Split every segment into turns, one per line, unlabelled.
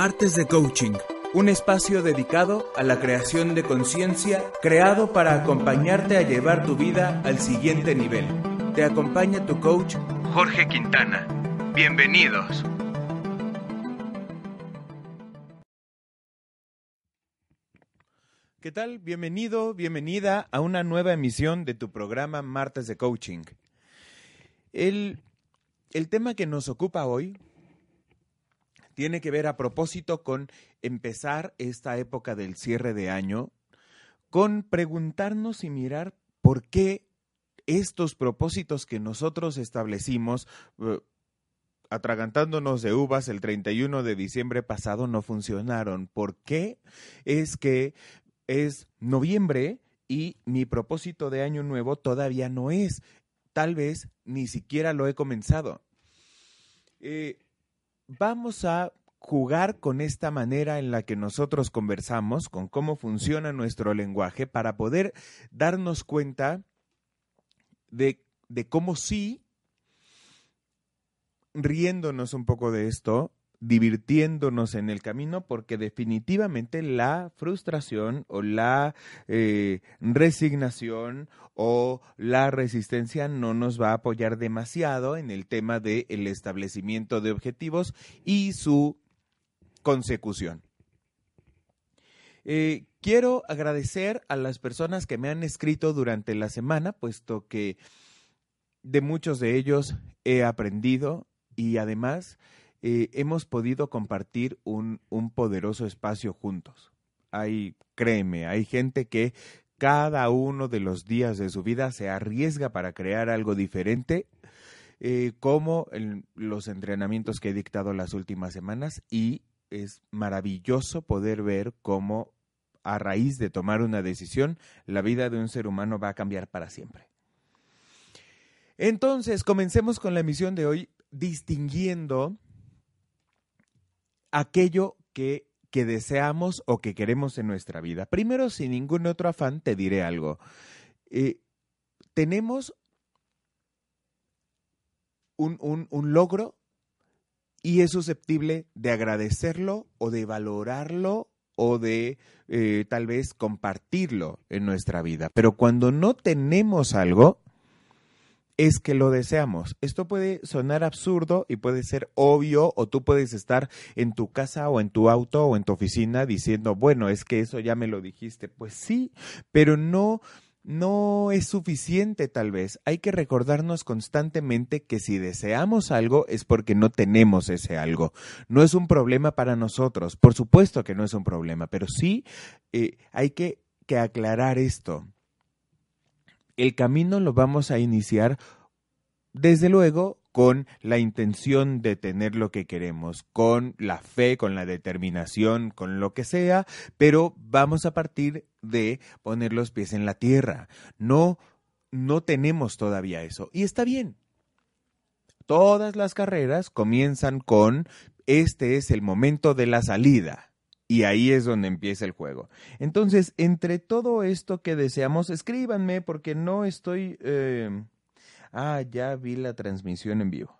Martes de Coaching, un espacio dedicado a la creación de conciencia, creado para acompañarte a llevar tu vida al siguiente nivel. Te acompaña tu coach Jorge Quintana. Bienvenidos. ¿Qué tal? Bienvenido, bienvenida a una nueva emisión de tu programa Martes de Coaching. El, el tema que nos ocupa hoy tiene que ver a propósito con empezar esta época del cierre de año, con preguntarnos y mirar por qué estos propósitos que nosotros establecimos, uh, atragantándonos de uvas el 31 de diciembre pasado, no funcionaron. ¿Por qué? Es que es noviembre y mi propósito de año nuevo todavía no es. Tal vez ni siquiera lo he comenzado. Eh, vamos a jugar con esta manera en la que nosotros conversamos, con cómo funciona nuestro lenguaje, para poder darnos cuenta de, cómo sí, riéndonos un poco de esto, divirtiéndonos en el camino porque definitivamente la frustración o la eh, resignación o la resistencia no nos va a apoyar demasiado en el tema del establecimiento de objetivos y su consecución. Eh, quiero agradecer a las personas que me han escrito durante la semana, puesto que de muchos de ellos he aprendido y además eh, hemos podido compartir un, un poderoso espacio juntos. Hay, créeme, hay gente que cada uno de los días de su vida se arriesga para crear algo diferente, eh, como los entrenamientos que he dictado las últimas semanas y es maravilloso poder ver cómo a raíz de tomar una decisión, la vida de un ser humano va a cambiar para siempre. Entonces, comencemos con la emisión de hoy distinguiendo aquello que, que deseamos o que queremos en nuestra vida. Primero, sin ningún otro afán, te diré algo. Eh, tenemos un, un, logro y es susceptible de agradecerlo o de valorarlo o de eh, tal vez compartirlo en nuestra vida. Pero cuando no tenemos algo, es que lo deseamos. Esto puede sonar absurdo y puede ser obvio o tú puedes estar en tu casa o en tu auto o en tu oficina diciendo, bueno, es que eso ya me lo dijiste. Pues sí, pero no no es suficiente tal vez. Hay que recordarnos constantemente que si deseamos algo es porque no tenemos ese algo. No es un problema para nosotros. Por supuesto que no es un problema, pero sí eh, hay que, que aclarar esto. El camino lo vamos a iniciar desde luego con la intención de tener lo que queremos, con la fe, con la determinación, con lo que sea, pero vamos a partir de poner los pies en la tierra. No, no tenemos todavía eso. Y está bien. Todas las carreras comienzan con este es el momento de la salida. Y ahí es donde empieza el juego. Entonces, entre todo esto que deseamos, escríbanme porque no estoy... Eh, Ah, ya vi la transmisión en vivo.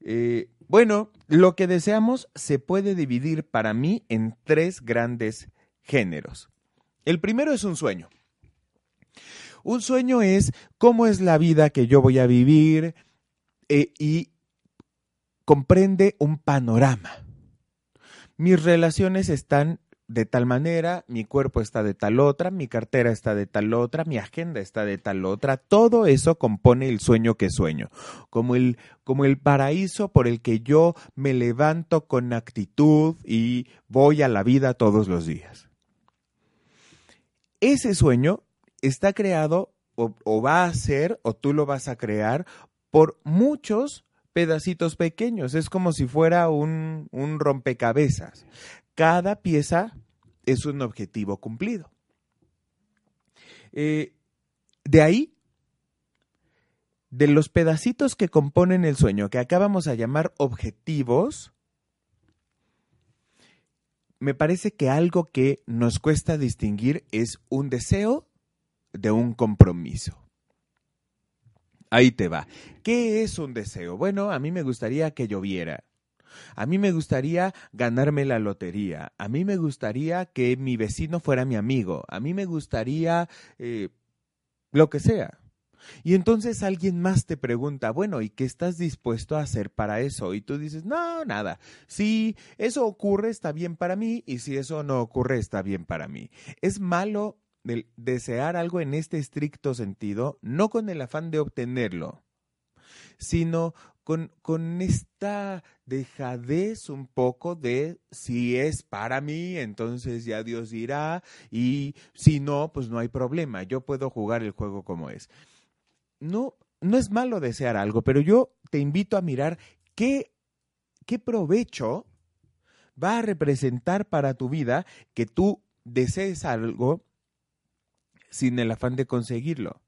Eh, bueno, lo que deseamos se puede dividir para mí en tres grandes géneros. El primero es un sueño. Un sueño es cómo es la vida que yo voy a vivir eh, y comprende un panorama. Mis relaciones están de tal manera, mi cuerpo está de tal otra, mi cartera está de tal otra, mi agenda está de tal otra, todo eso compone el sueño que sueño, como el, como el paraíso por el que yo me levanto con actitud y voy a la vida todos los días. Ese sueño está creado o, o va a ser, o tú lo vas a crear, por muchos pedacitos pequeños. Es como si fuera un, un rompecabezas cada pieza es un objetivo cumplido. Eh, de ahí, de los pedacitos que componen el sueño, que acabamos a llamar objetivos, me parece que algo que nos cuesta distinguir es un deseo de un compromiso. Ahí te va. ¿Qué es un deseo? Bueno, a mí me gustaría que lloviera. A mí me gustaría ganarme la lotería. A mí me gustaría que mi vecino fuera mi amigo. A mí me gustaría eh, lo que sea. Y entonces alguien más te pregunta, bueno, ¿y qué estás dispuesto a hacer para eso? Y tú dices, no, nada. Si eso ocurre, está bien para mí, y si eso no ocurre, está bien para mí. Es malo desear algo en este estricto sentido, no con el afán de obtenerlo, sino con, con esta dejadez un poco de si es para mí, entonces ya Dios dirá, y si no, pues no hay problema, yo puedo jugar el juego como es. No, no es malo desear algo, pero yo te invito a mirar qué, qué provecho va a representar para tu vida que tú desees algo sin el afán de conseguirlo.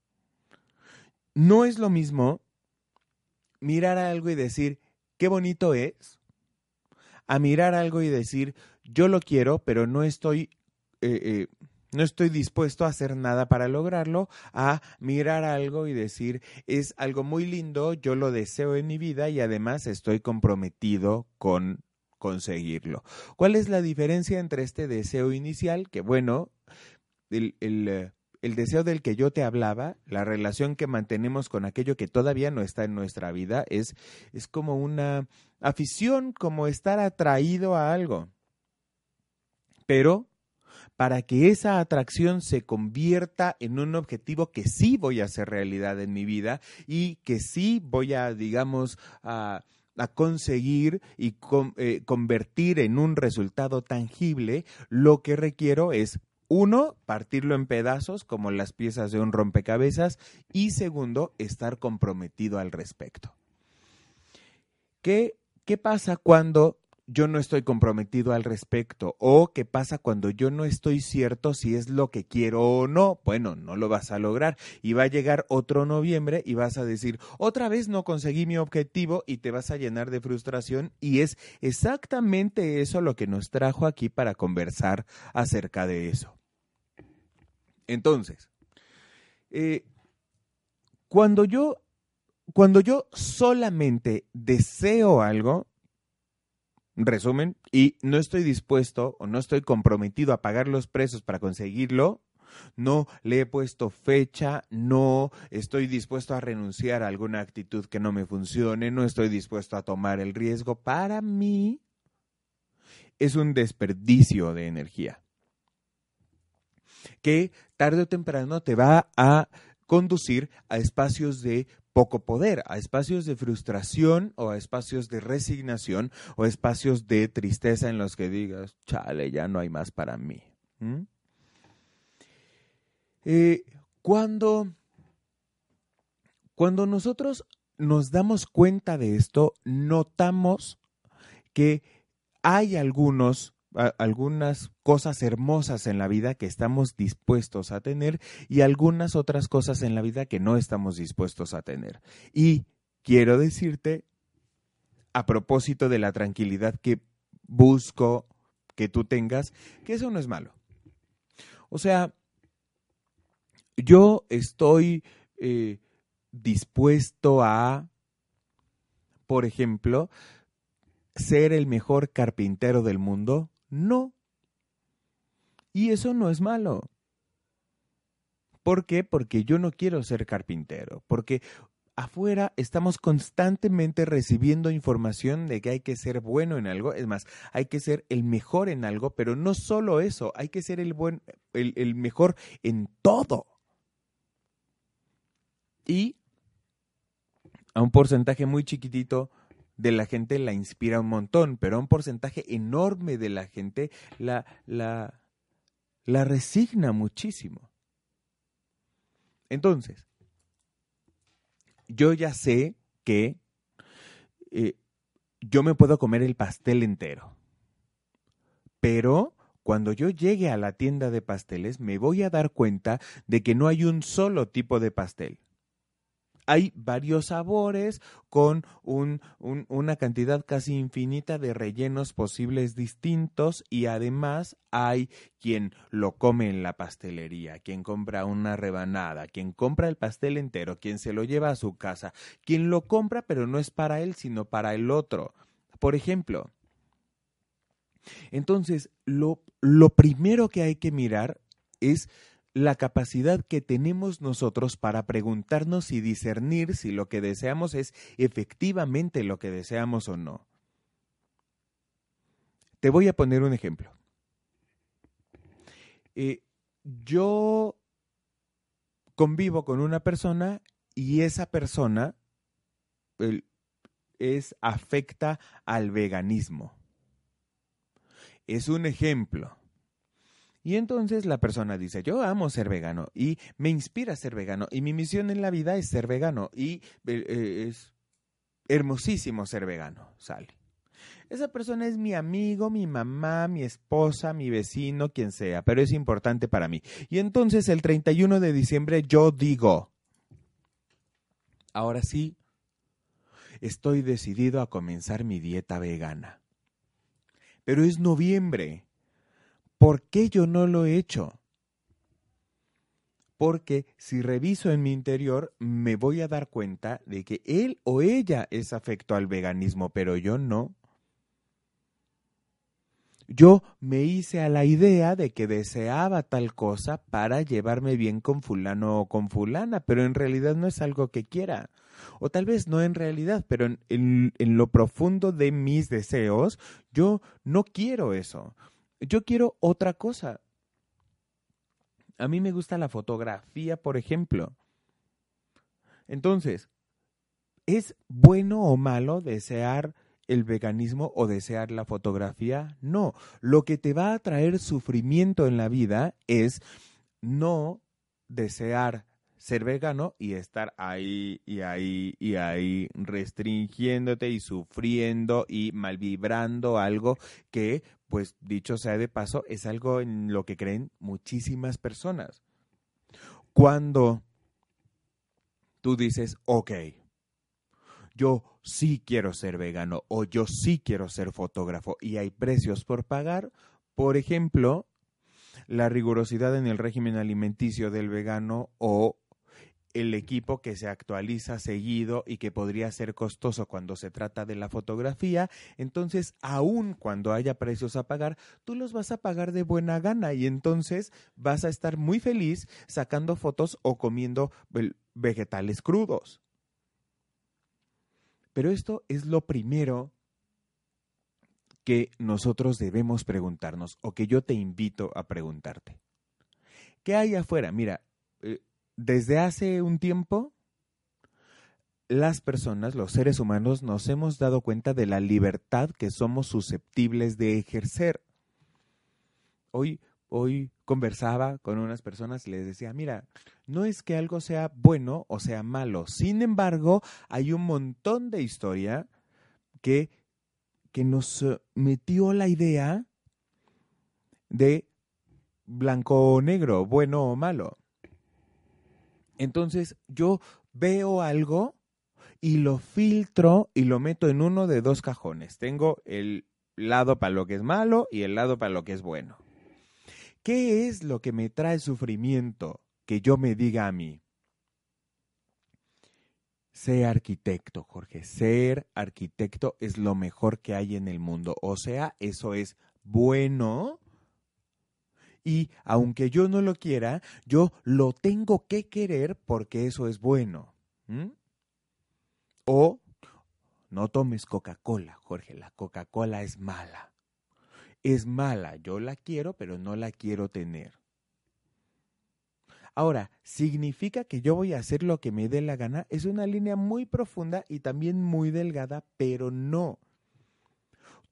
No es lo mismo mirar algo y decir, qué bonito es, a mirar algo y decir, yo lo quiero, pero no estoy, eh, eh, no estoy dispuesto a hacer nada para lograrlo, a mirar algo y decir, es algo muy lindo, yo lo deseo en mi vida y además estoy comprometido con conseguirlo. ¿Cuál es la diferencia entre este deseo inicial? Que bueno, el, eh, el deseo del que yo te hablaba, la relación que mantenemos con aquello que todavía no está en nuestra vida, es, es como una afición, como estar atraído a algo. Pero para que esa atracción se convierta en un objetivo que sí voy a hacer realidad en mi vida y que sí voy a, digamos, a, conseguir y eh, convertir en un resultado tangible, lo que requiero es uno, partirlo en pedazos como las piezas de un rompecabezas y segundo, estar comprometido al respecto. ¿Qué, qué pasa cuando yo no estoy comprometido al respecto? ¿O qué pasa cuando yo no estoy cierto si es lo que quiero o no? Bueno, no lo vas a lograr y va a llegar otro noviembre y vas a decir, otra vez no conseguí mi objetivo y te vas a llenar de frustración y es exactamente eso lo que nos trajo aquí para conversar acerca de eso. Entonces, eh, cuando yo cuando yo solamente deseo algo, resumen, y no estoy dispuesto o no estoy comprometido a pagar los precios para conseguirlo, no le he puesto fecha, no estoy dispuesto a renunciar a alguna actitud que no me funcione, no estoy dispuesto a tomar el riesgo, para mí es un desperdicio de energía. Que tarde o temprano te va a conducir a espacios de poco poder, a espacios de frustración o a espacios de resignación o espacios de tristeza en los que digas, chale, ya no hay más para mí. Eh, cuando, cuando nosotros nos damos cuenta de esto, notamos que hay algunos algunas cosas hermosas en la vida que estamos dispuestos a tener y algunas otras cosas en la vida que no estamos dispuestos a tener. Y quiero decirte, a propósito de la tranquilidad que busco que tú tengas, que eso no es malo. O sea, yo estoy eh, dispuesto a, por ejemplo, ser el mejor carpintero del mundo no. Y eso no es malo. ¿Por qué? Porque yo no quiero ser carpintero, porque afuera estamos constantemente recibiendo información de que hay que ser bueno en algo, es más, hay que ser el mejor en algo, pero no solo eso, hay que ser el, buen, el, el mejor en todo. Y a un porcentaje muy chiquitito de la gente la inspira un montón, pero un porcentaje enorme de la gente la, la, resigna muchísimo. Entonces, yo ya sé que eh, yo me puedo comer el pastel entero, pero cuando yo llegue a la tienda de pasteles me voy a dar cuenta de que no hay un solo tipo de pastel hay varios sabores con una cantidad casi infinita de rellenos posibles distintos y además hay quien lo come en la pastelería, quien compra una rebanada, quien compra el pastel entero, quien se lo lleva a su casa, quien lo compra pero no es para él sino para el otro por ejemplo. Entonces, lo, lo primero que hay que mirar es la capacidad que tenemos nosotros para preguntarnos y discernir si lo que deseamos es efectivamente lo que deseamos o no. Te voy a poner un ejemplo. Eh, yo convivo con una persona y esa persona es afecta al veganismo. Es un ejemplo. Y entonces la persona dice, yo amo ser vegano y me inspira a ser vegano y mi misión en la vida es ser vegano y eh, es hermosísimo ser vegano, sale. Esa persona es mi amigo, mi mamá, mi esposa, mi vecino, quien sea, pero es importante para mí. Y entonces el 31 de diciembre yo digo, ahora sí, estoy decidido a comenzar mi dieta vegana. Pero es noviembre ¿Por qué yo no lo he hecho? Porque si reviso en mi interior, me voy a dar cuenta de que él o ella es afecto al veganismo, pero yo no. Yo me hice a la idea de que deseaba tal cosa para llevarme bien con fulano o con fulana, pero en realidad no es algo que quiera. O tal vez no en realidad, pero en, en lo profundo de mis deseos, yo no quiero eso. Yo quiero otra cosa. A mí me gusta la fotografía, por ejemplo. Entonces, ¿es bueno o malo desear el veganismo o desear la fotografía? No. Lo que te va a traer sufrimiento en la vida es no desear ser vegano y estar ahí y ahí y ahí restringiéndote y sufriendo y malvibrando algo que pues dicho sea de paso, es algo en lo que creen muchísimas personas. Cuando tú dices, ok, yo sí quiero ser vegano o yo sí quiero ser fotógrafo y hay precios por pagar, por ejemplo, la rigurosidad en el régimen alimenticio del vegano o el equipo que se actualiza seguido y que podría ser costoso cuando se trata de la fotografía, entonces aun cuando haya precios a pagar, tú los vas a pagar de buena gana y entonces vas a estar muy feliz sacando fotos o comiendo vegetales crudos. Pero esto es lo primero que nosotros debemos preguntarnos o que yo te invito a preguntarte. ¿Qué hay afuera? Mira, eh, desde hace un tiempo, las personas, los seres humanos, nos hemos dado cuenta de la libertad que somos susceptibles de ejercer. Hoy, hoy conversaba con unas personas y les decía, mira, no es que algo sea bueno o sea malo, sin embargo, hay un montón de historia que, que nos metió la idea de blanco o negro, bueno o malo. Entonces yo veo algo y lo filtro y lo meto en uno de dos cajones. Tengo el lado para lo que es malo y el lado para lo que es bueno. ¿Qué es lo que me trae sufrimiento que yo me diga a mí? Sé arquitecto, Jorge. Ser arquitecto es lo mejor que hay en el mundo. O sea, eso es bueno y aunque yo no lo quiera, yo lo tengo que querer porque eso es bueno. O no tomes Coca-Cola, Jorge, la Coca-Cola es mala. Es mala, yo la quiero, pero no la quiero tener. Ahora, ¿significa que yo voy a hacer lo que me dé la gana? Es una línea muy profunda y también muy delgada, pero no.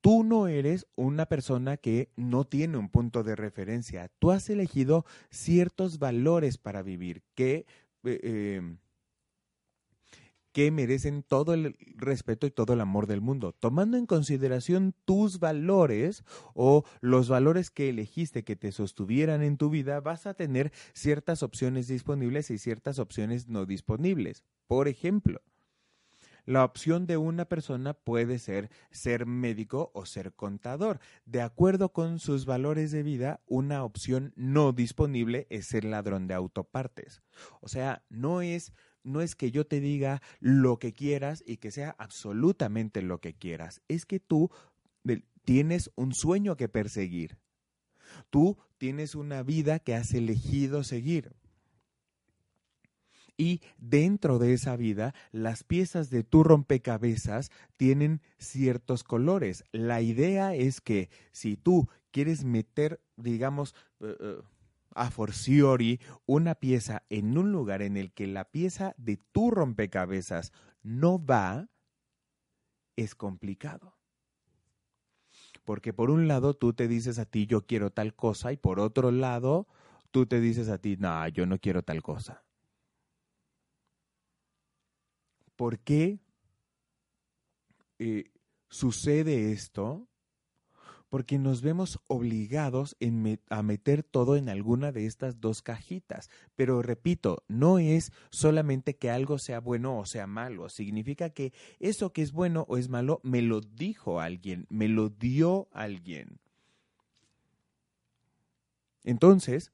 Tú no eres una persona que no tiene un punto de referencia. Tú has elegido ciertos valores para vivir que, eh, em, que merecen todo el respeto y todo el amor del mundo. Tomando en consideración tus valores o los valores que elegiste que te sostuvieran en tu vida, vas a tener ciertas opciones disponibles y ciertas opciones no disponibles. Por ejemplo, la opción de una persona puede ser ser médico o ser contador. De acuerdo con sus valores de vida, una opción no disponible es ser ladrón de autopartes. O sea, no es no es que yo te diga lo que quieras y que sea absolutamente lo que quieras, es que tú tienes un sueño que perseguir. Tú tienes una vida que has elegido seguir. Y dentro de esa vida, las piezas de tu rompecabezas tienen ciertos colores. La idea es que si tú quieres meter, digamos, eh, a forciori una pieza en un lugar en el que la pieza de tu rompecabezas no va, es complicado. Porque por un lado tú te dices a ti yo quiero tal cosa y por otro lado tú te dices a ti no, yo no quiero tal cosa. ¿Por qué eh, sucede esto? Porque nos vemos obligados a meter todo en alguna de estas dos cajitas. Pero repito, no es solamente que algo sea bueno o sea malo. Significa que eso que es bueno o es malo me lo dijo alguien, me lo dio alguien. Entonces,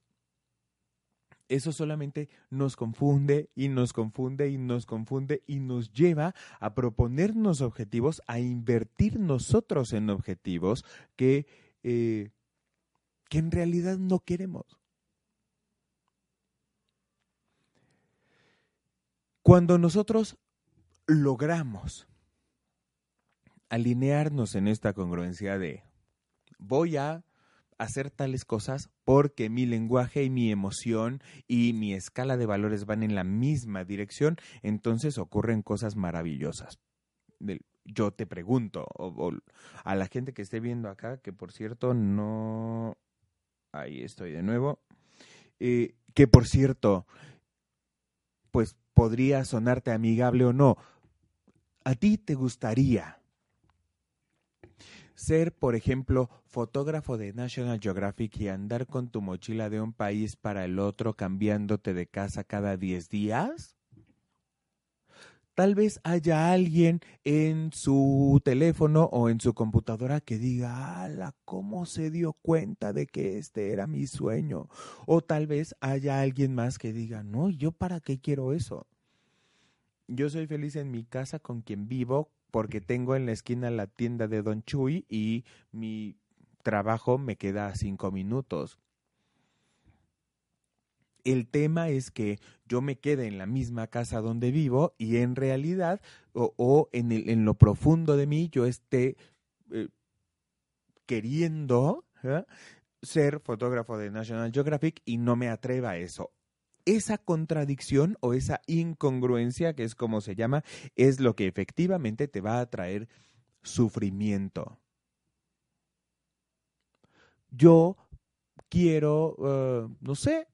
eso solamente nos confunde y nos confunde y nos confunde y nos lleva a proponernos objetivos, a invertir nosotros en objetivos que, eh, que en realidad no queremos. Cuando nosotros logramos alinearnos en esta congruencia de voy a hacer tales cosas porque mi lenguaje y mi emoción y mi escala de valores van en la misma dirección, entonces ocurren cosas maravillosas. Yo te pregunto, a la gente que esté viendo acá, que por cierto no... Ahí estoy de nuevo. Eh, que por cierto, pues podría sonarte amigable o no. ¿A ti te gustaría ser, por ejemplo, fotógrafo de National Geographic y andar con tu mochila de un país para el otro cambiándote de casa cada 10 días? Tal vez haya alguien en su teléfono o en su computadora que diga, ala, ¿cómo se dio cuenta de que este era mi sueño? O tal vez haya alguien más que diga, no, ¿yo para qué quiero eso? Yo soy feliz en mi casa con quien vivo, porque tengo en la esquina la tienda de Don Chuy y mi trabajo me queda a cinco minutos. El tema es que yo me quede en la misma casa donde vivo y en realidad o, en, lo profundo de mí yo esté eh, queriendo ¿eh? ser fotógrafo de National Geographic y no me atreva a eso esa contradicción o esa incongruencia, que es como se llama, es lo que efectivamente te va a traer sufrimiento. Yo quiero, eh, no sé,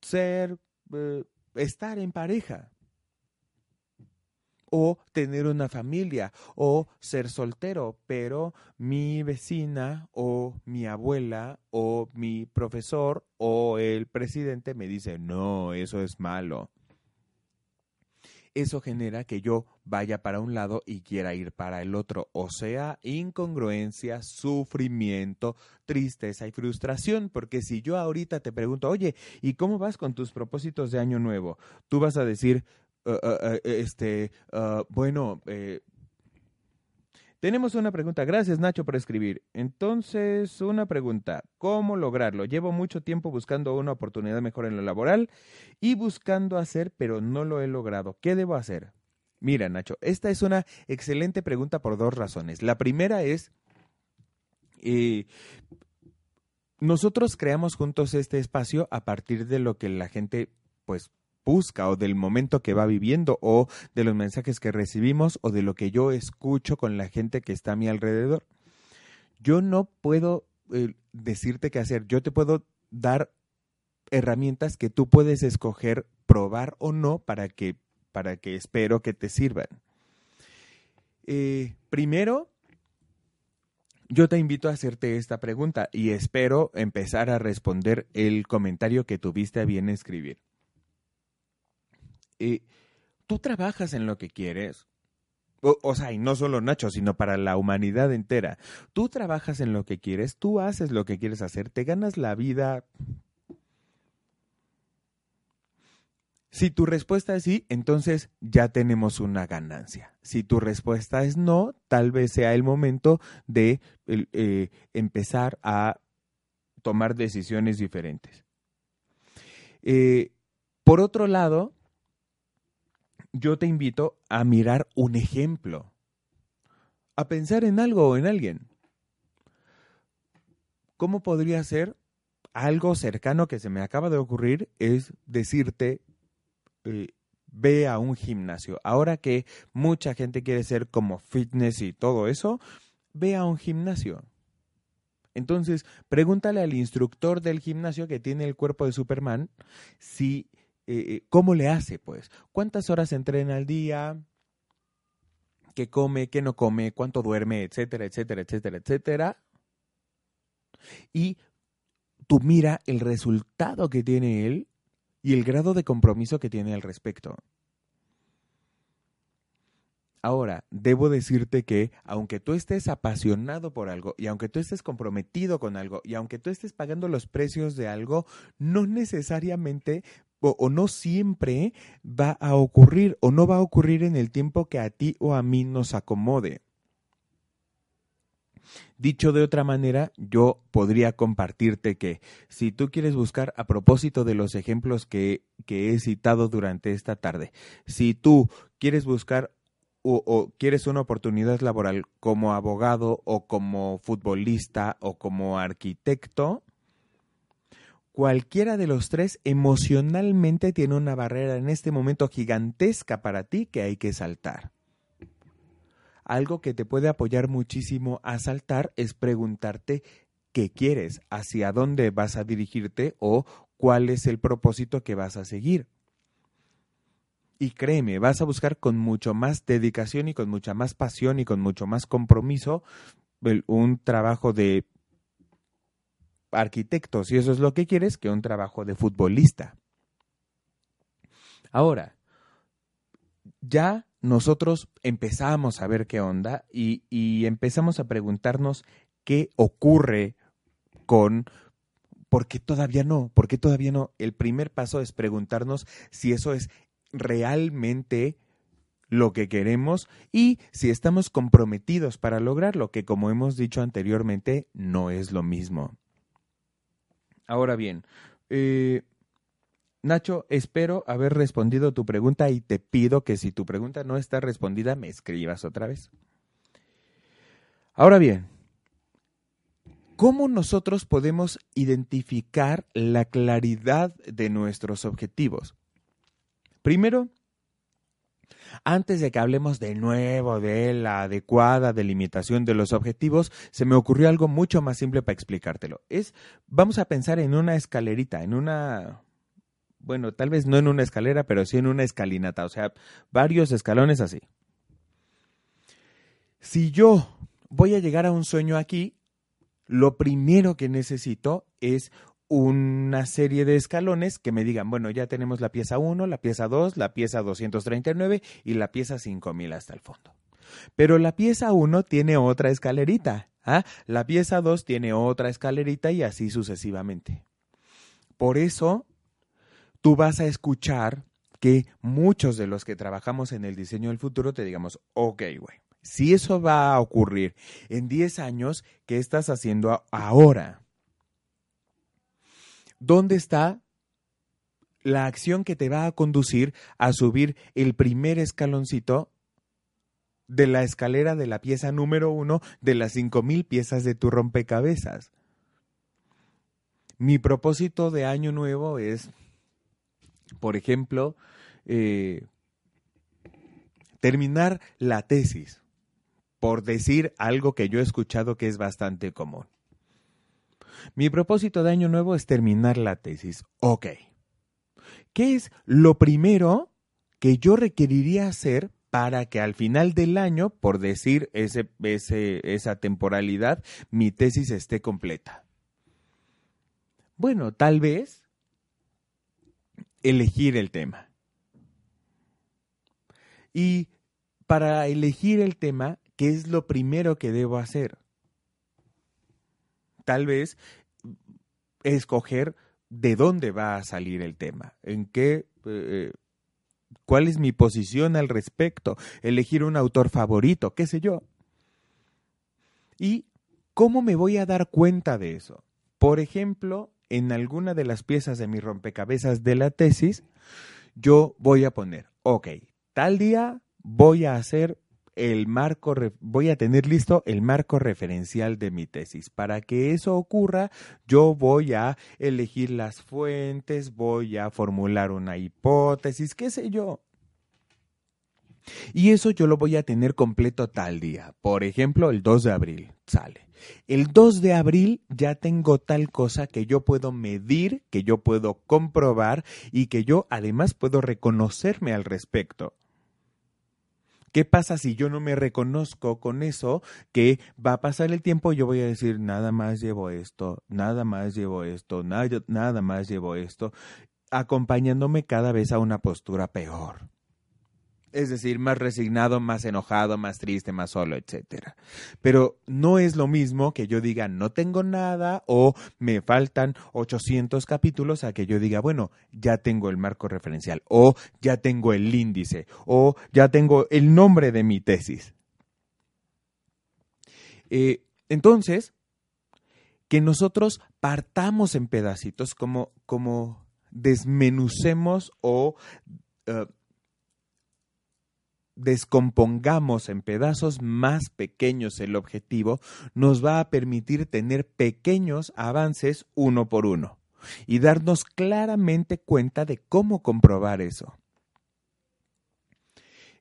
ser, eh, estar en pareja o tener una familia o ser soltero, pero mi vecina o mi abuela o mi profesor o el presidente me dice, no, eso es malo. Eso genera que yo vaya para un lado y quiera ir para el otro, o sea, incongruencia, sufrimiento, tristeza y frustración, porque si yo ahorita te pregunto, oye, ¿y cómo vas con tus propósitos de año nuevo? Tú vas a decir, Uh, uh, uh, este, bueno, eh, tenemos una pregunta. Gracias, Nacho, por escribir. Entonces, una pregunta. ¿Cómo lograrlo? Llevo mucho tiempo buscando una oportunidad mejor en lo laboral y buscando hacer, pero no lo he logrado. ¿Qué debo hacer? Mira, Nacho, esta es una excelente pregunta por dos razones. La primera es, eh, nosotros creamos juntos este espacio a partir de lo que la gente, pues, busca o del momento que va viviendo o de los mensajes que recibimos o de lo que yo escucho con la gente que está a mi alrededor. Yo no puedo eh, decirte qué hacer, yo te puedo dar herramientas que tú puedes escoger probar o no para que, para que espero que te sirvan. Eh, primero, yo te invito a hacerte esta pregunta y espero empezar a responder el comentario que tuviste a bien escribir. Tú trabajas en lo que quieres. O, sea, y no solo Nacho, sino para la humanidad entera. Tú trabajas en lo que quieres, tú haces lo que quieres hacer, te ganas la vida. Si tu respuesta es sí, entonces ya tenemos una ganancia. Si tu respuesta es no, tal vez sea el momento de eh, empezar a tomar decisiones diferentes. Eh, por otro lado, yo te invito a mirar un ejemplo, a pensar en algo o en alguien. ¿Cómo podría ser algo cercano que se me acaba de ocurrir? Es decirte, eh, ve a un gimnasio. Ahora que mucha gente quiere ser como fitness y todo eso, ve a un gimnasio. Entonces, pregúntale al instructor del gimnasio que tiene el cuerpo de Superman si eh, eh, cómo le hace, pues, cuántas horas entrena al día, qué come, qué no come, cuánto duerme, etcétera, etcétera, etcétera, etcétera. Y tú mira el resultado que tiene él y el grado de compromiso que tiene al respecto. Ahora, debo decirte que aunque tú estés apasionado por algo y aunque tú estés comprometido con algo y aunque tú estés pagando los precios de algo, no necesariamente o, no siempre va a ocurrir o no va a ocurrir en el tiempo que a ti o a mí nos acomode. Dicho de otra manera, yo podría compartirte que si tú quieres buscar a propósito de los ejemplos que, que he citado durante esta tarde, si tú quieres buscar o, o, quieres una oportunidad laboral como abogado o como futbolista o como arquitecto, cualquiera de los tres emocionalmente tiene una barrera en este momento gigantesca para ti que hay que saltar algo que te puede apoyar muchísimo a saltar es preguntarte qué quieres, hacia dónde vas a dirigirte o cuál es el propósito que vas a seguir. Y créeme, vas a buscar con mucho más dedicación y con mucha más pasión y con mucho más compromiso un trabajo de arquitecto, si eso es lo que quieres, que un trabajo de futbolista. Ahora, ya nosotros empezamos a ver qué onda y, empezamos a preguntarnos qué ocurre con ¿por qué todavía no? ¿Por qué todavía no? El primer paso es preguntarnos si eso es realmente lo que queremos y si estamos comprometidos para lograrlo, que como hemos dicho anteriormente, no es lo mismo. Ahora bien, eh, Nacho, espero haber respondido tu pregunta y te pido que si tu pregunta no está respondida, me escribas otra vez. Ahora bien, ¿cómo nosotros podemos identificar la claridad de nuestros objetivos? Primero, antes de que hablemos de nuevo de la adecuada delimitación de los objetivos, se me ocurrió algo mucho más simple para explicártelo. Es, vamos a pensar en una escalerita, en una, bueno, tal vez no en una escalera, pero sí en una escalinata, o sea, varios escalones así. Si yo voy a llegar a un sueño aquí, lo primero que necesito es una serie de escalones que me digan, bueno, ya tenemos la pieza 1, la pieza 2, la pieza 239 y la pieza 5000 hasta el fondo. Pero la pieza 1 tiene otra escalerita, ¿ah? la pieza 2 tiene otra escalerita y así sucesivamente. Por eso tú vas a escuchar que muchos de los que trabajamos en el diseño del futuro te digamos, ok, güey, si eso va a ocurrir en 10 años, ¿qué estás haciendo ahora? ¿Dónde está la acción que te va a conducir a subir el primer escaloncito de la escalera de la pieza número uno de las 5.000 piezas de tu rompecabezas? Mi propósito de año nuevo es por ejemplo, eh, terminar la tesis, por decir algo que yo he escuchado que es bastante común. Mi propósito de año nuevo es terminar la tesis. Ok. ¿Qué es lo primero que yo requeriría hacer para que al final del año, por decir ese, esa temporalidad, mi tesis esté completa? Bueno, tal vez elegir el tema. Y para elegir el tema, ¿qué es lo primero que debo hacer? Tal vez escoger de dónde va a salir el tema, en qué, eh, cuál es mi posición al respecto, elegir un autor favorito, qué sé yo. ¿Y cómo me voy a dar cuenta de eso? Por ejemplo, en alguna de las piezas de mi rompecabezas de la tesis, yo voy a poner, ok, tal día voy a hacer el marco, voy a tener listo el marco referencial de mi tesis. Para que eso ocurra, yo voy a elegir las fuentes, voy a formular una hipótesis, qué sé yo. Y eso yo lo voy a tener completo tal día. Por ejemplo, el 2 de abril sale. El 2 de abril ya tengo tal cosa que yo puedo medir, que yo puedo comprobar y que yo además puedo reconocerme al respecto. ¿Qué pasa si yo no me reconozco con eso? Que va a pasar el tiempo y yo voy a decir, nada más llevo esto, nada más llevo esto, nada, nada más llevo esto, acompañándome cada vez a una postura peor es decir, más resignado, más enojado, más triste, más solo, etcétera. Pero no es lo mismo que yo diga no tengo nada o me faltan 800 capítulos a que yo diga, bueno, ya tengo el marco referencial o ya tengo el índice o ya tengo el nombre de mi tesis. Eh, entonces, que nosotros partamos en pedacitos, como, como desmenucemos o eh, descompongamos en pedazos más pequeños el objetivo, nos va a permitir tener pequeños avances uno por uno y darnos claramente cuenta de cómo comprobar eso.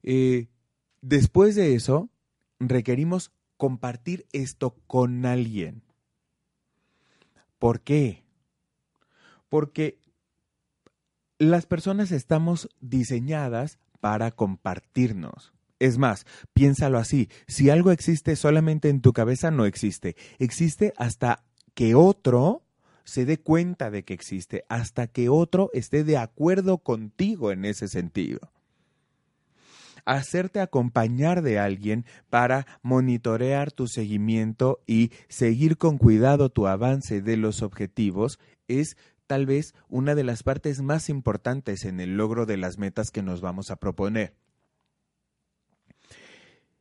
Eh, después de eso, requerimos compartir esto con alguien. ¿Por qué? Porque las personas estamos diseñadas para compartirnos. Es más, piénsalo así, si algo existe solamente en tu cabeza, no existe. Existe hasta que otro se dé cuenta de que existe, hasta que otro esté de acuerdo contigo en ese sentido. Hacerte acompañar de alguien para monitorear tu seguimiento y seguir con cuidado tu avance de los objetivos es tal vez una de las partes más importantes en el logro de las metas que nos vamos a proponer.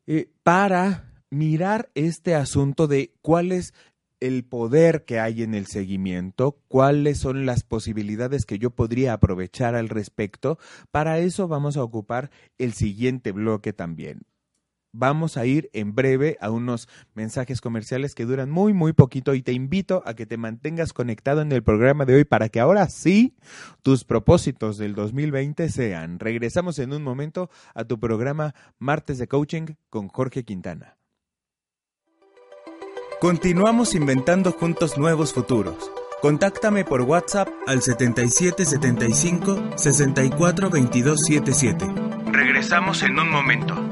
Eh, para mirar este asunto de cuál es el poder que hay en el seguimiento, cuáles son las posibilidades que yo podría aprovechar al respecto, para eso vamos a ocupar el siguiente bloque también vamos a ir en breve a unos mensajes comerciales que duran muy, muy poquito y te invito a que te mantengas conectado en el programa de hoy para que ahora sí tus propósitos del 2020 sean. Regresamos en un momento a tu programa Martes de Coaching con Jorge Quintana.
Continuamos inventando juntos nuevos futuros. Contáctame por WhatsApp al 7775 64 Regresamos en un momento.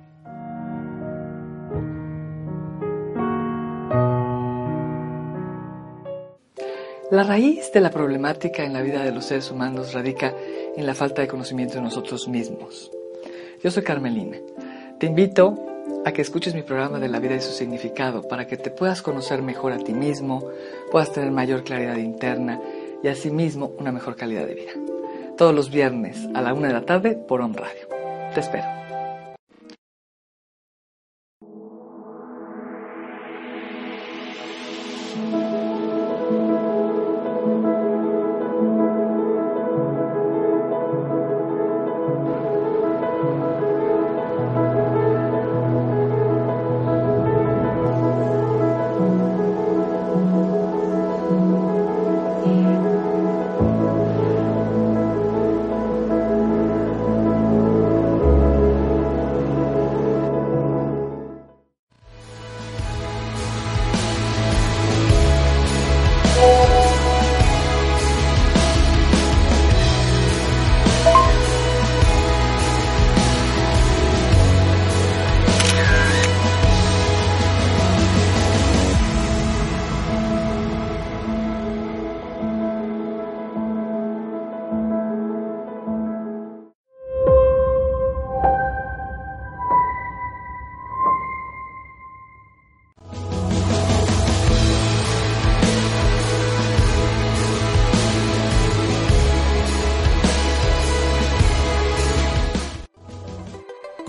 La raíz de la problemática en la vida de los seres humanos radica en la falta de conocimiento de nosotros mismos. Yo soy Carmelina. Te invito a que escuches mi programa de la vida y su significado para que te puedas conocer mejor a ti mismo, puedas tener mayor claridad interna y asimismo una mejor calidad de vida. Todos los viernes a la una de la tarde por On Radio. Te espero.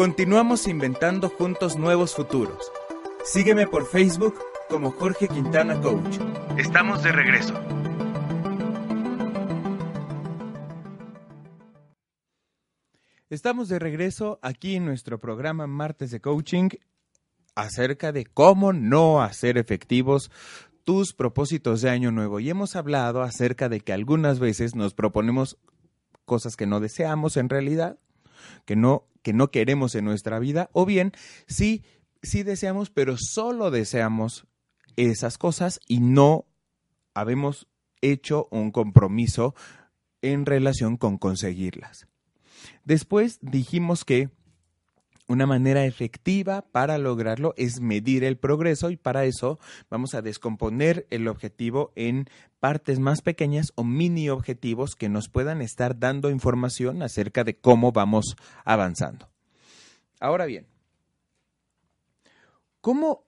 Continuamos inventando juntos nuevos futuros. Sígueme por Facebook como Jorge Quintana Coach. Estamos de regreso.
Estamos de regreso aquí en nuestro programa Martes de Coaching acerca de cómo no hacer efectivos tus propósitos de año nuevo. Y hemos hablado acerca de que algunas veces nos proponemos cosas que no deseamos en realidad, que no, que no queremos en nuestra vida, o bien sí, sí deseamos, pero solo deseamos esas cosas y no habemos hecho un compromiso en relación con conseguirlas. Después dijimos que una manera efectiva para lograrlo es medir el progreso y para eso vamos a descomponer el objetivo en partes más pequeñas o mini objetivos que nos puedan estar dando información acerca de cómo vamos avanzando. Ahora bien, ¿cómo,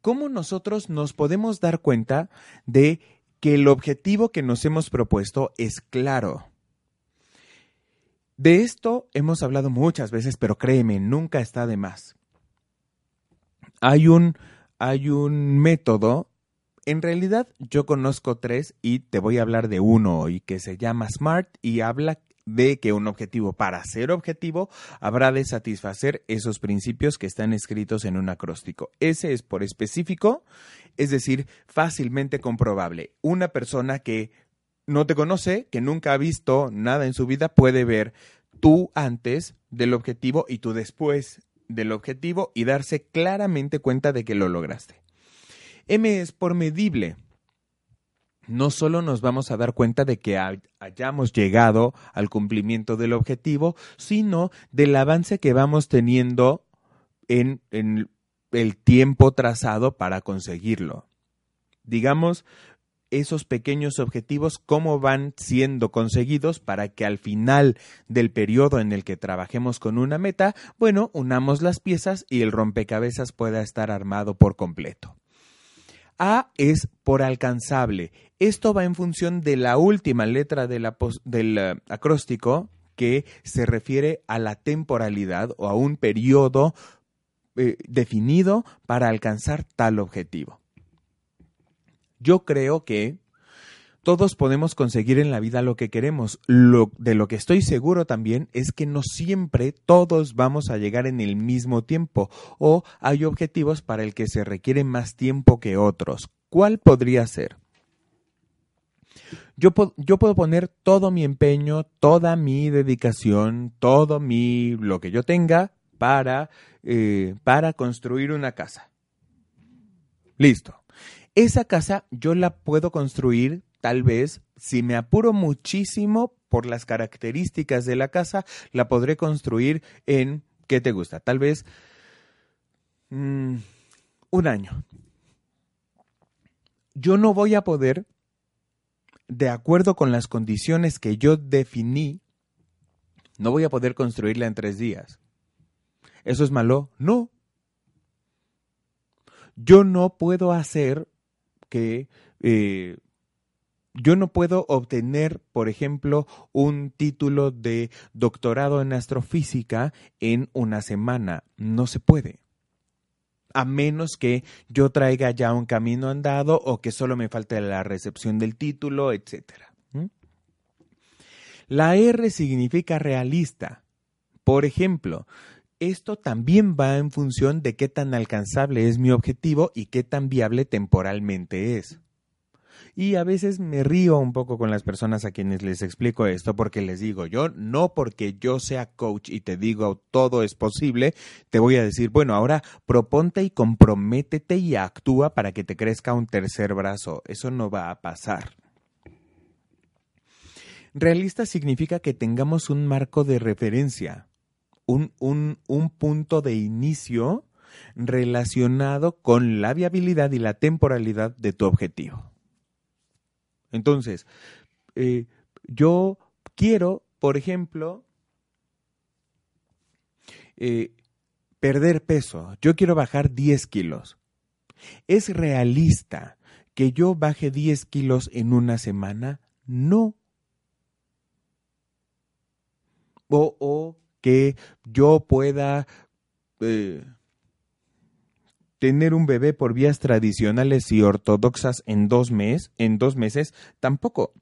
cómo nosotros nos podemos dar cuenta de que el objetivo que nos hemos propuesto es claro? De esto hemos hablado muchas veces, pero créeme, nunca está de más. Hay un, hay un método, en realidad yo conozco tres y te voy a hablar de uno hoy que se llama SMART y habla de que un objetivo para ser objetivo habrá de satisfacer esos principios que están escritos en un acróstico. Ese es por específico, es decir, fácilmente comprobable. Una persona que no te conoce, que nunca ha visto nada en su vida, puede ver tú antes del objetivo y tú después del objetivo y darse claramente cuenta de que lo lograste. M es por medible. No solo nos vamos a dar cuenta de que hayamos llegado al cumplimiento del objetivo, sino del avance que vamos teniendo en, en el tiempo trazado para conseguirlo. Digamos, esos pequeños objetivos, cómo van siendo conseguidos para que al final del periodo en el que trabajemos con una meta, bueno, unamos las piezas y el rompecabezas pueda estar armado por completo. A es por alcanzable. Esto va en función de la última letra del eh, acróstico que se refiere a la temporalidad o a un periodo eh, definido para alcanzar tal objetivo. Yo creo que todos podemos conseguir en la vida lo que queremos. Lo, de lo que estoy seguro también es que no siempre todos vamos a llegar en el mismo tiempo o hay objetivos para el que se requiere más tiempo que otros. ¿Cuál podría ser? Yo, puedo poner todo mi empeño, toda mi dedicación, todo mi lo que yo tenga para, eh, para construir una casa. Listo. Esa casa yo la puedo construir tal vez, si me apuro muchísimo por las características de la casa, la podré construir en, ¿qué te gusta? Tal vez mm, un año. Yo no voy a poder, de acuerdo con las condiciones que yo definí, no voy a poder construirla en tres días. ¿Eso es malo? No. Yo no puedo hacer que eh, yo no puedo obtener, por ejemplo, un título de doctorado en astrofísica en una semana. No se puede. A menos que yo traiga ya un camino andado o que solo me falte la recepción del título, etc. La R significa realista. Por ejemplo, esto también va en función de qué tan alcanzable es mi objetivo y qué tan viable temporalmente es. Y a veces me río un poco con las personas a quienes les explico esto porque les digo, yo no porque yo sea coach y te digo todo es posible, te voy a decir, bueno, ahora proponte y comprométete y actúa para que te crezca un tercer brazo. Eso no va a pasar. Realista significa que tengamos un marco de referencia, un, un, un punto de inicio relacionado con la viabilidad y la temporalidad de tu objetivo. Entonces, eh, yo quiero, por ejemplo, eh, perder peso. Yo quiero bajar 10 kilos. ¿Es realista que yo baje 10 kilos en una semana? No. O, o que yo pueda eh, tener un bebé por vías tradicionales y ortodoxas en dos, mes, en dos meses, tampoco.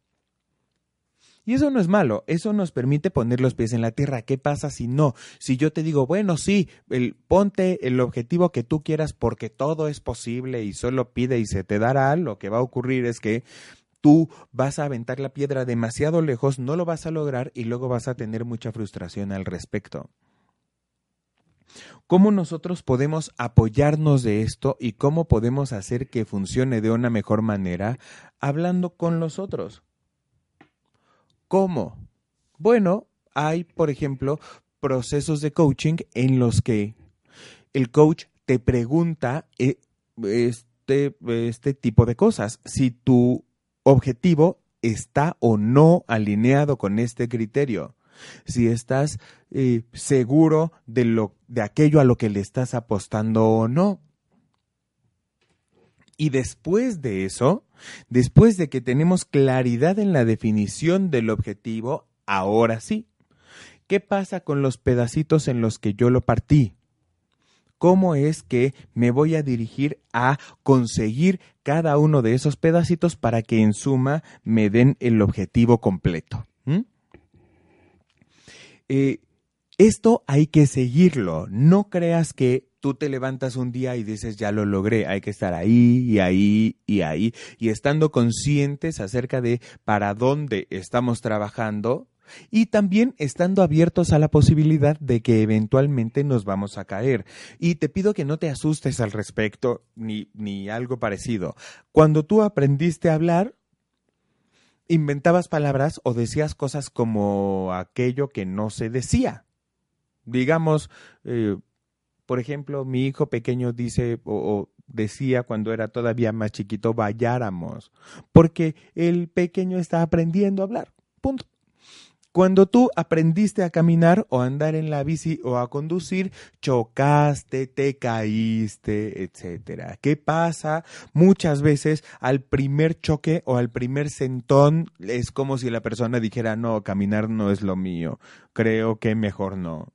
Y eso no es malo, eso nos permite poner los pies en la tierra. ¿Qué pasa si no? Si yo te digo, bueno, sí, el, ponte el objetivo que tú quieras porque todo es posible y solo pide y se te dará, lo que va a ocurrir es que tú vas a aventar la piedra demasiado lejos, no lo vas a lograr y luego vas a tener mucha frustración al respecto. ¿Cómo nosotros podemos apoyarnos de esto y cómo podemos hacer que funcione de una mejor manera hablando con los otros? ¿Cómo? Bueno, hay, por ejemplo, procesos de coaching en los que el coach te pregunta eh, este, este tipo de cosas. Si tu objetivo está o no alineado con este criterio. Si estás eh, seguro de, lo, de aquello a lo que le estás apostando o no. Y después de eso, después de que tenemos claridad en la definición del objetivo, ahora sí, ¿qué pasa con los pedacitos en los que yo lo partí? Cómo es que me voy a dirigir a conseguir cada uno de esos pedacitos para que en suma me den el objetivo completo. Eh, esto hay que seguirlo. No creas que tú te levantas un día y dices, ya lo logré, hay que estar ahí y ahí y ahí, y estando conscientes acerca de para dónde estamos trabajando, y también estando abiertos a la posibilidad de que eventualmente nos vamos a caer. Y te pido que no te asustes al respecto ni, ni algo parecido. Cuando tú aprendiste a hablar, inventabas palabras o decías cosas como aquello que no se decía. Digamos, eh, por ejemplo, mi hijo pequeño dice o, decía cuando era todavía más chiquito, vayáramos, porque el pequeño está aprendiendo a hablar. Punto. Cuando tú aprendiste a caminar o a andar en la bici o a conducir, chocaste, te caíste, etcétera. ¿Qué pasa? Muchas veces al primer choque o al primer sentón es como si la persona dijera, no, caminar no es lo mío, creo que mejor no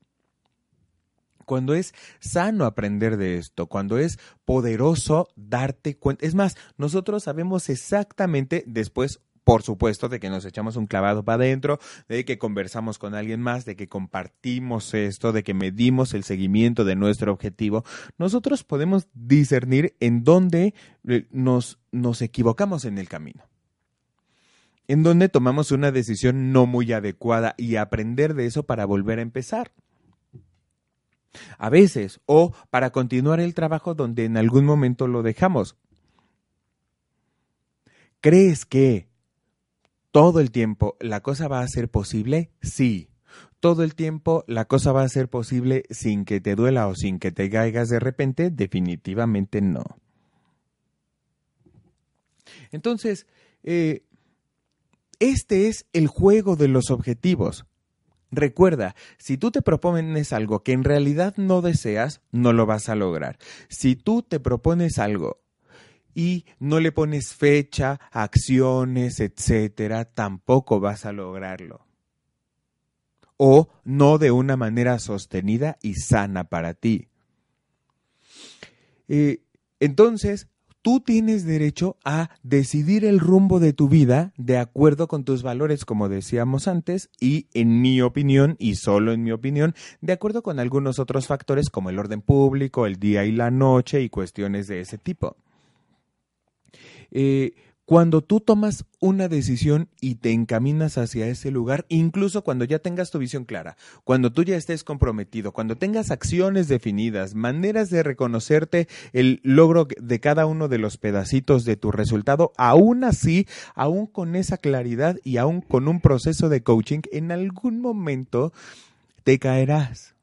cuando es sano aprender de esto, cuando es poderoso darte cuenta. Es más, nosotros sabemos exactamente, después por supuesto, de que nos echamos un clavado para adentro, de que conversamos con alguien más, de que compartimos esto, de que medimos el seguimiento de nuestro objetivo, nosotros podemos discernir en dónde eh, nos, nos equivocamos en el camino en dónde tomamos una decisión no muy adecuada y aprender de eso para volver a empezar. A veces, o para continuar el trabajo donde en algún momento lo dejamos. ¿Crees que todo el tiempo la cosa va a ser posible? Sí. Todo el tiempo la cosa va a ser posible sin que te duela o sin que te caigas de repente? Definitivamente no. Entonces, eh, este es el juego de los objetivos. Recuerda, si tú te propones algo que en realidad no deseas, no lo vas a lograr. Si tú te propones algo y no le pones fecha, acciones, etcétera, tampoco vas a lograrlo. O no de una manera sostenida y sana para ti. Eh, entonces, tú tienes derecho a decidir el rumbo de tu vida de acuerdo con tus valores, como decíamos antes, y en mi opinión, y solo en mi opinión, de acuerdo con algunos otros factores como el orden público, el día y la noche y cuestiones de ese tipo. Eh, cuando tú tomas una decisión y te encaminas hacia ese lugar, incluso cuando ya tengas tu visión clara, cuando tú ya estés comprometido, cuando tengas acciones definidas, maneras de reconocerte el logro de cada uno de los pedacitos de tu resultado, aún así, aún con esa claridad y aún con un proceso de coaching, en algún momento te caerás.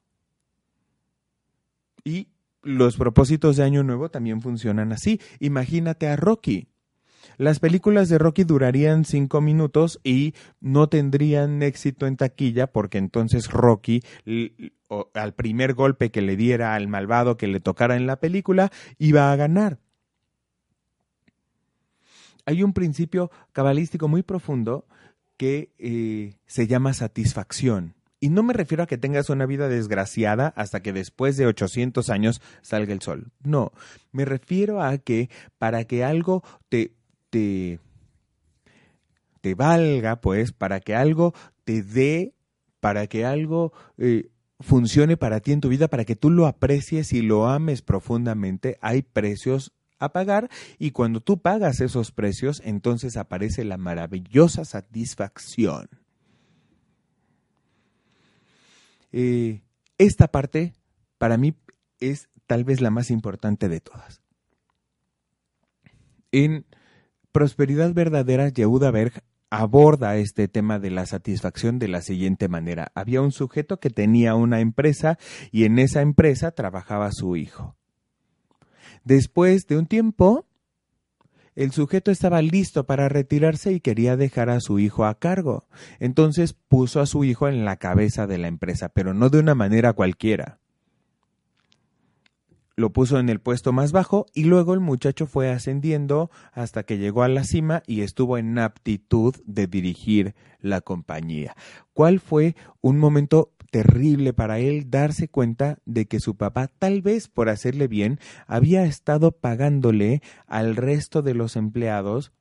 Y los propósitos de Año Nuevo también funcionan así. Imagínate a Rocky las películas de Rocky durarían cinco minutos y no tendrían éxito en taquilla porque entonces Rocky al primer golpe que le diera al malvado que le tocara en la película iba a ganar. Hay un principio cabalístico muy profundo que eh, se llama satisfacción. Y no me refiero a que tengas una vida desgraciada hasta que después de 800 años salga el sol. No, me refiero a que para que algo te, te, valga, pues, para que algo te dé, para que algo eh, funcione para ti en tu vida, para que tú lo aprecies y lo ames profundamente, hay precios a pagar y cuando tú pagas esos precios, entonces aparece la maravillosa satisfacción. Eh, esta parte para mí es tal vez la más importante de todas. En Prosperidad Verdadera, Yehuda Berg aborda este tema de la satisfacción de la siguiente manera. Había un sujeto que tenía una empresa y en esa empresa trabajaba su hijo. Después de un tiempo, el sujeto estaba listo para retirarse y quería dejar a su hijo a cargo. Entonces puso a su hijo en la cabeza de la empresa, pero no de una manera cualquiera lo puso en el puesto más bajo y luego el muchacho fue ascendiendo hasta que llegó a la cima y estuvo en aptitud de dirigir la compañía. ¿Cuál fue un momento terrible para él darse cuenta de que su papá, tal vez por hacerle bien, había estado pagándole al resto de los empleados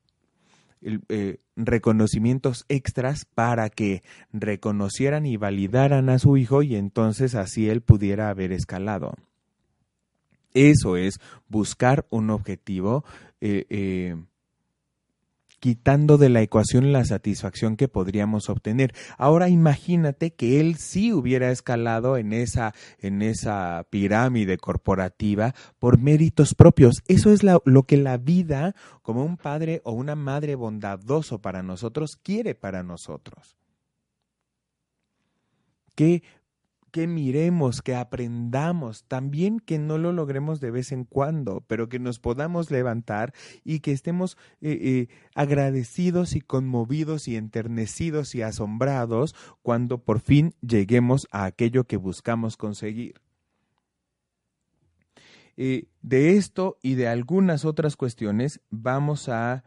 eh, reconocimientos extras para que reconocieran y validaran a su hijo y entonces así él pudiera haber escalado. Eso es buscar un objetivo, eh, eh, quitando de la ecuación la satisfacción que podríamos obtener. Ahora imagínate que él sí hubiera escalado en esa, en esa pirámide corporativa por méritos propios. Eso es lo que la vida, como un padre o una madre bondadoso para nosotros, quiere para nosotros. Que que miremos, que aprendamos, también que no lo logremos de vez en cuando, pero que nos podamos levantar y que estemos eh, eh, agradecidos y conmovidos y enternecidos y asombrados cuando por fin lleguemos a aquello que buscamos conseguir. Eh, de esto y de algunas otras cuestiones vamos a,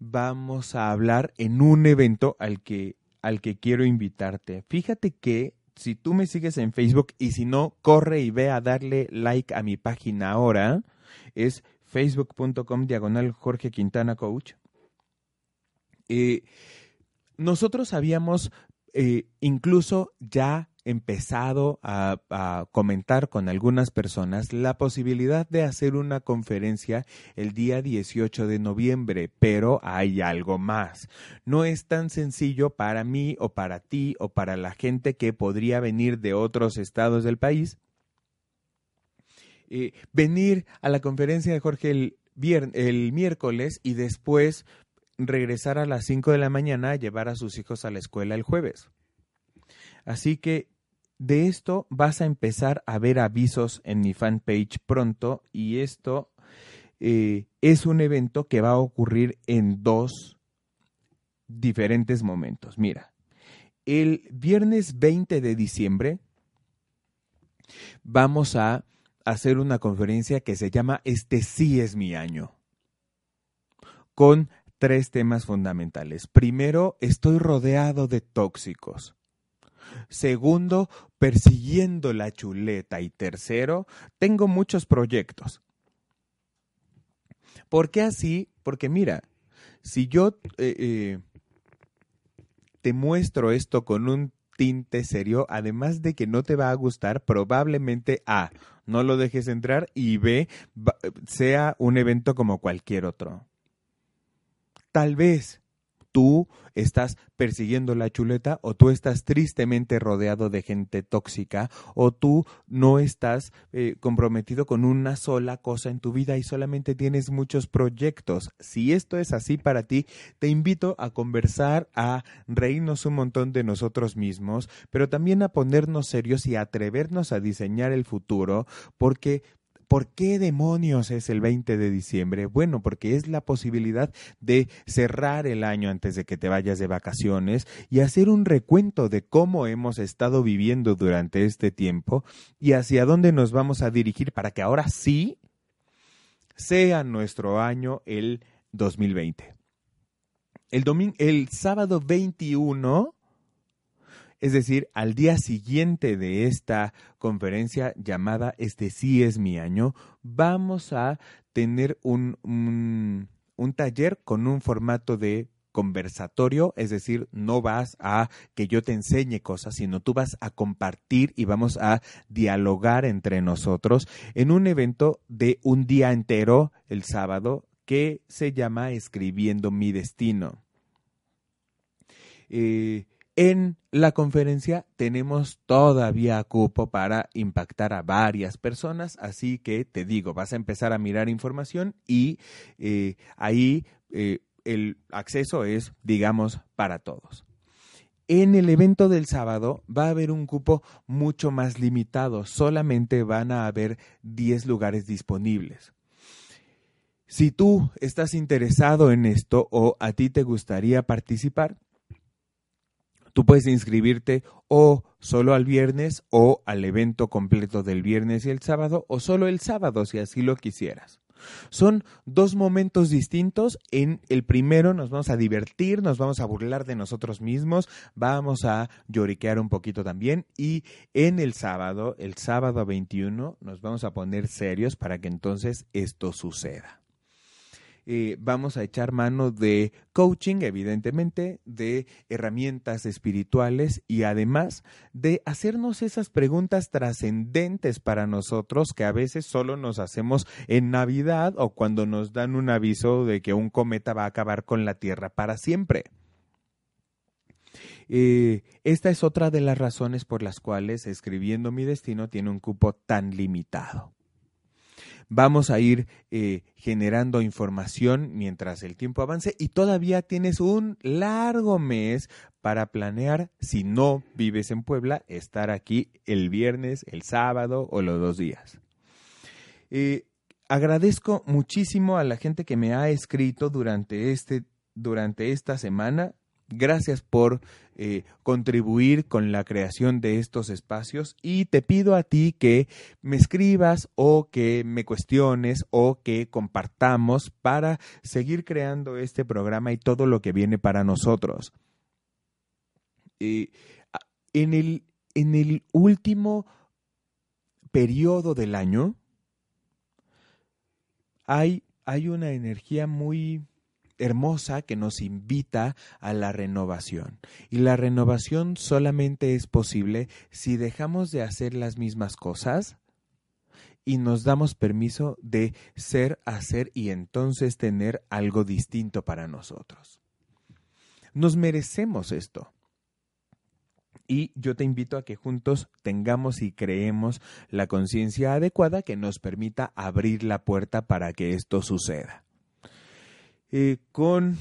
vamos a hablar en un evento al que, al que quiero invitarte. Fíjate que si tú me sigues en Facebook y si no, corre y ve a darle like a mi página ahora. Es facebook.com diagonal Jorge Quintana Coach. Eh, nosotros habíamos eh, incluso ya empezado a, comentar con algunas personas la posibilidad de hacer una conferencia el día 18 de noviembre, pero hay algo más. No es tan sencillo para mí o para ti o para la gente que podría venir de otros estados del país. Eh, venir a la conferencia de Jorge el, el miércoles y después regresar a las 5 de la mañana a llevar a sus hijos a la escuela el jueves. Así que de esto vas a empezar a ver avisos en mi fanpage pronto y esto eh, es un evento que va a ocurrir en dos diferentes momentos. Mira, el viernes 20 de diciembre vamos a hacer una conferencia que se llama Este sí es mi año, con tres temas fundamentales. Primero, estoy rodeado de tóxicos. Segundo, persiguiendo la chuleta. Y tercero, tengo muchos proyectos. ¿Por qué así? Porque mira, si yo eh, eh, te muestro esto con un tinte serio, además de que no te va a gustar, probablemente A, no lo dejes entrar y B, sea un evento como cualquier otro. Tal vez tú estás persiguiendo la chuleta o tú estás tristemente rodeado de gente tóxica o tú no estás eh, comprometido con una sola cosa en tu vida y solamente tienes muchos proyectos. Si esto es así para ti, te invito a conversar, a reírnos un montón de nosotros mismos, pero también a ponernos serios y atrevernos a diseñar el futuro porque ¿Por qué demonios es el 20 de diciembre? Bueno, porque es la posibilidad de cerrar el año antes de que te vayas de vacaciones y hacer un recuento de cómo hemos estado viviendo durante este tiempo y hacia dónde nos vamos a dirigir para que ahora sí sea nuestro año el 2020. El, domingo, el sábado 21 Es decir, al día siguiente de esta conferencia llamada Este sí es mi año, vamos a tener un, un, taller con un formato de conversatorio, es decir, no vas a que yo te enseñe cosas, sino tú vas a compartir y vamos a dialogar entre nosotros en un evento de un día entero el sábado que se llama Escribiendo mi destino. Eh, en la conferencia tenemos todavía cupo para impactar a varias personas, así que te digo, vas a empezar a mirar información y eh, ahí eh, el acceso es, digamos, para todos. En el evento del sábado va a haber un cupo mucho más limitado, solamente van a haber 10 lugares disponibles. Si tú estás interesado en esto o a ti te gustaría participar, tú puedes inscribirte o solo al viernes o al evento completo del viernes y el sábado o solo el sábado si así lo quisieras. Son dos momentos distintos. En el primero nos vamos a divertir, nos vamos a burlar de nosotros mismos, vamos a lloriquear un poquito también. Y en el sábado, el sábado 21, nos vamos a poner serios para que entonces esto suceda. Eh, vamos a echar mano de coaching, evidentemente, de herramientas espirituales y además de hacernos esas preguntas trascendentes para nosotros que a veces solo nos hacemos en Navidad o cuando nos dan un aviso de que un cometa va a acabar con la Tierra para siempre. Eh, esta es otra de las razones por las cuales escribiendo mi destino tiene un cupo tan limitado. Vamos a ir eh, generando información mientras el tiempo avance y todavía tienes un largo mes para planear, si no vives en Puebla, estar aquí el viernes, el sábado o los dos días. Eh, agradezco muchísimo a la gente que me ha escrito durante, este, durante esta semana. Gracias por eh, contribuir con la creación de estos espacios y te pido a ti que me escribas o que me cuestiones o que compartamos para seguir creando este programa y todo lo que viene para nosotros. en, el, en el último periodo del año hay, hay una energía muy hermosa que nos invita a la renovación. Y la renovación solamente es posible si dejamos de hacer las mismas cosas y nos damos permiso de ser, hacer y entonces tener algo distinto para nosotros. Nos merecemos esto. Y yo te invito a que juntos tengamos y creemos la conciencia adecuada que nos permita abrir la puerta para que esto suceda. Eh, con,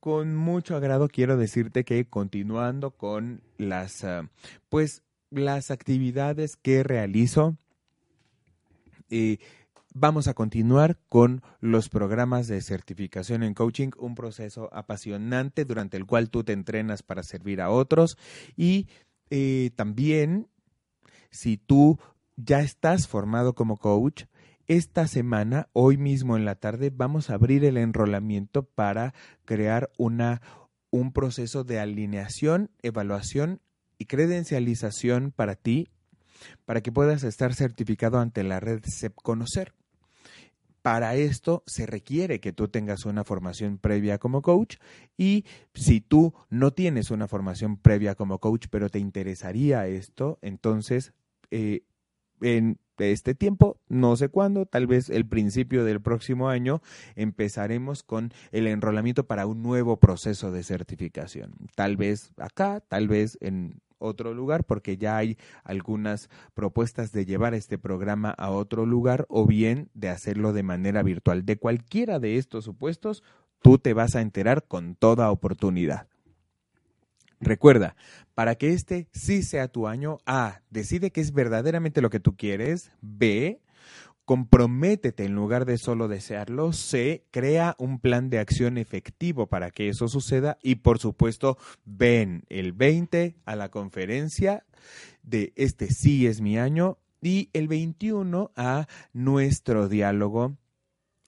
con mucho agrado quiero decirte que continuando con las, ah, pues, las actividades que realizo, eh, vamos a continuar con los programas de certificación en coaching, un proceso apasionante durante el cual tú te entrenas para servir a otros y eh, también si tú ya estás formado como coach, esta semana, hoy mismo en la tarde, vamos a abrir el enrolamiento para crear una, un proceso de alineación, evaluación y credencialización para ti, para que puedas estar certificado ante la red SEP Conocer. Para esto se requiere que tú tengas una formación previa como coach y si tú no tienes una formación previa como coach, pero te interesaría esto, entonces eh, en este tiempo, no sé cuándo, tal vez el principio del próximo año, empezaremos con el enrolamiento para un nuevo proceso de certificación. Tal vez acá, tal vez en otro lugar, porque ya hay algunas propuestas de llevar este programa a otro lugar o bien de hacerlo de manera virtual. De cualquiera de estos supuestos, tú te vas a enterar con toda oportunidad. Recuerda, para que este sí sea tu año, A, decide que es verdaderamente lo que tú quieres, B, comprométete en lugar de solo desearlo, C, crea un plan de acción efectivo para que eso suceda. Y por supuesto, ven el 20 a la conferencia de este sí es mi año y el 21 a nuestro diálogo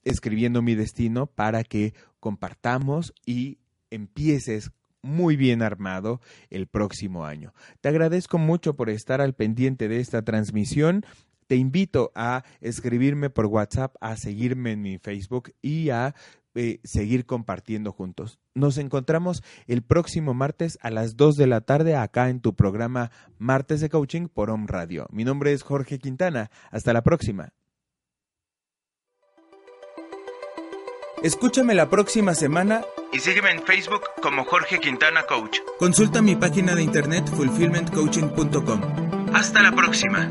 escribiendo mi destino para que compartamos y empieces muy bien armado el próximo año. Te agradezco mucho por estar al pendiente de esta transmisión. Te invito a escribirme por WhatsApp, a seguirme en mi Facebook y a eh, seguir compartiendo juntos. Nos encontramos el próximo martes a las 2 de la tarde acá en tu programa Martes de Coaching por Home Radio. Mi nombre es Jorge Quintana. Hasta la próxima.
Escúchame la próxima semana y sígueme en Facebook como Jorge Quintana Coach. Consulta mi página de internet fulfillmentcoaching.com. Hasta la próxima.